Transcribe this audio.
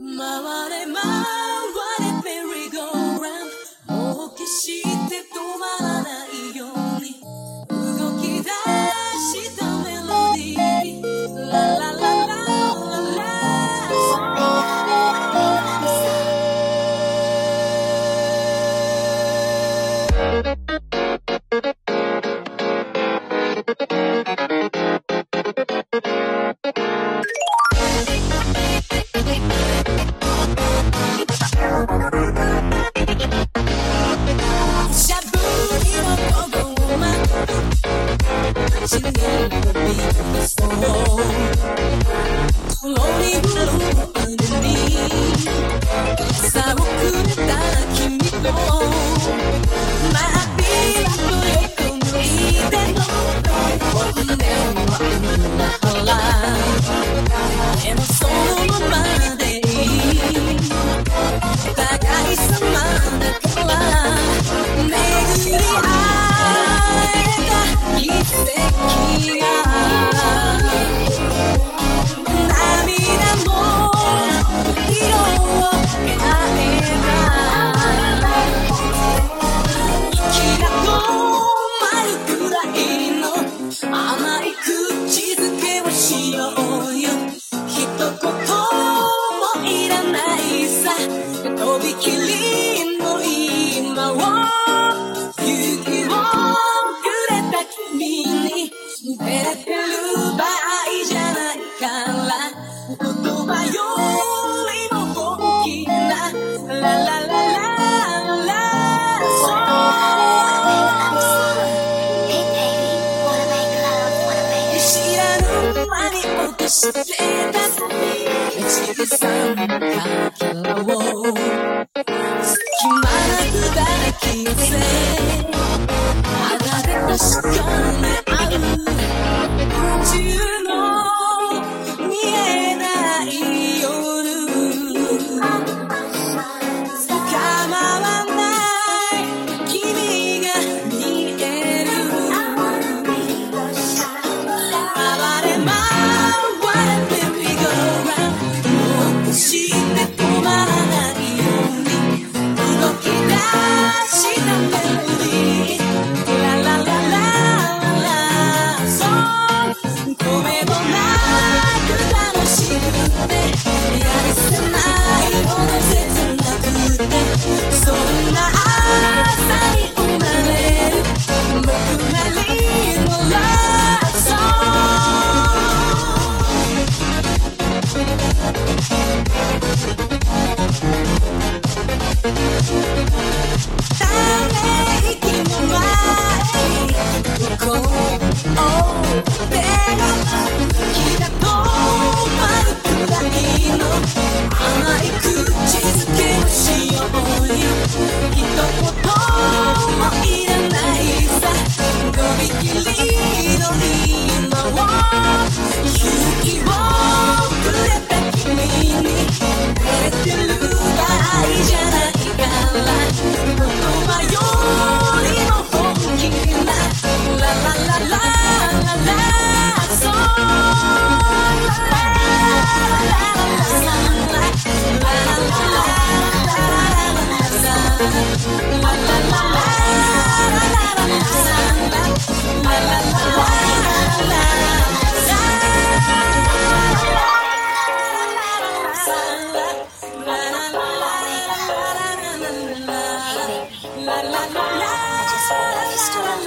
Mavare. Stop. ひと言もいらないさ。とびきり It's the it's you, it's you, La la love la. Storm.